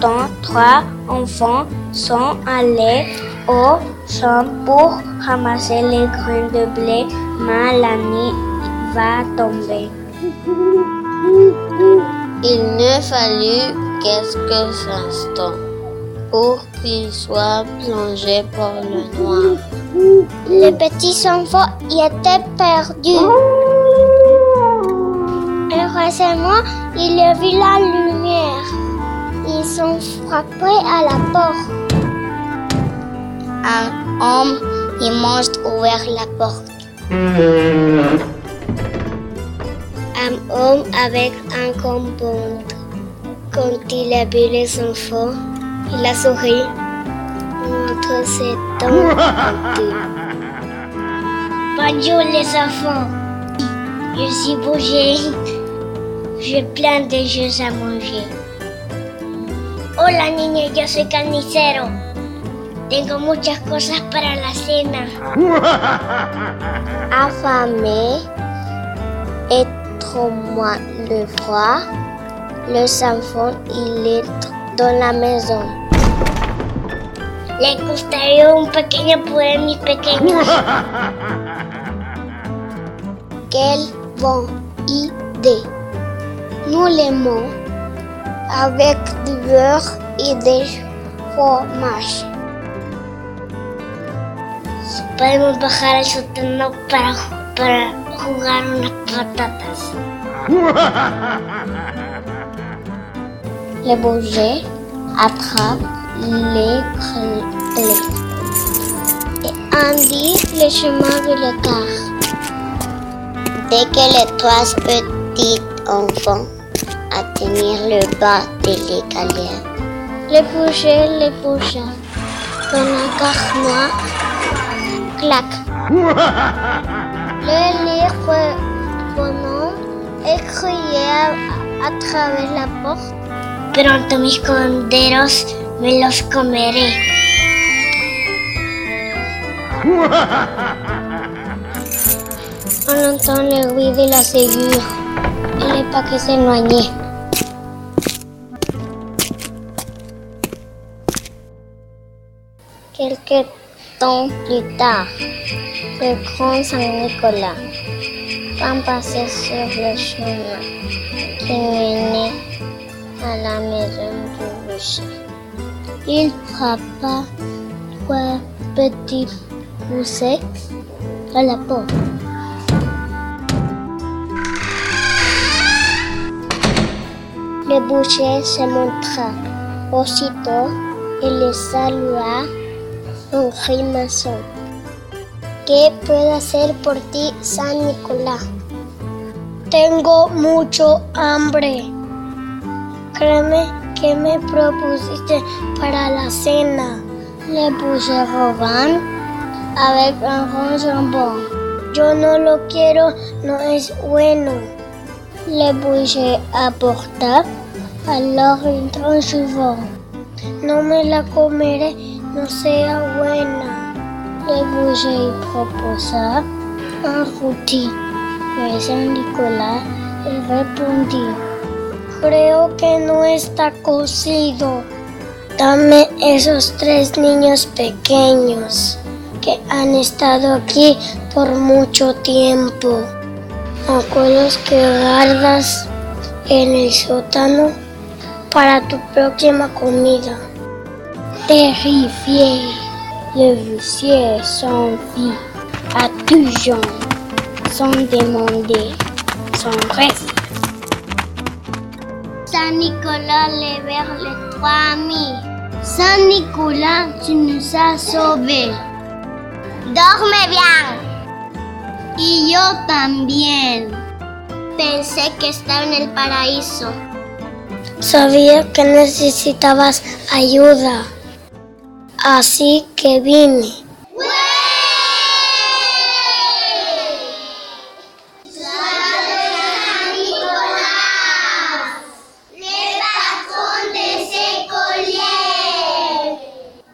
temps, trois enfants sont allés au champ pour ramasser les grains de blé, mais la nuit va tomber. Il ne fallut quelques instants pour qu'il soit plongé par le noir. Les petits enfants y étaient perdus. Heureusement, il a vu la lumière. Ils sont frappés à la porte. Un homme immense ouvert la porte. Un homme avec un combo. Quand il a vu les enfants, il a souri. Montre ses dents Bonjour les enfants. Je suis bougé. J'ai plein de choses à manger. Hola niña, yo soy carnicero. Tengo muchas cosas para la cena. Affamé moins le froid, les enfants il est dans la maison. ¿Le gustaría un pequeño poema, mis pequeños? Quelle bonne idée! Nous l'aimons avec du beurre et des fromage. Podemos bajar al sótano para, para jugar unas patatas. Le bouger attrape les clés. Et indique le chemin de l'écart. Dès que les trois petits enfants atteignirent le bas de l'escalier, le bouger les bougea dans un noir. Clac. Le livre et criait à, à travers la porte. Pronto mis conderos me los comeré. On entend le bruit de la ségur et les paquets s'éloigner. Quelque temps plus tard, le grand Saint-Nicolas vint passer sur le chemin qui menait à la maison du boucher. Il frappa trois petits poussets à la porte. Le boucher se montra. Aussitôt, il le salua en grimaçant. ¿Qué puedo hacer por ti, San Nicolás? Tengo mucho hambre. Créeme que me propusiste para la cena. Le revint avec un grand jambon. Yo no lo quiero, no es bueno. Le alors une tranche de veau. No me la comeré, no sea buena. Le boucher proposa un rôti. Mais Saint-Nicolas lui répondit Creo que no está cocido. Dame esos tres niños pequeños que han estado aquí por mucho tiempo. Aquellos que guardas en el sótano para tu próxima comida. Terrifié, le boucher s'enfuit à tout genre, sans demander son reste. Saint Nicolas vers les trois amis. Saint Nicolas, tu nous as sauvés. Dorme bien. Y yo también. Pensé que estaba en el paraíso. Sabía que necesitabas ayuda. Así que vine.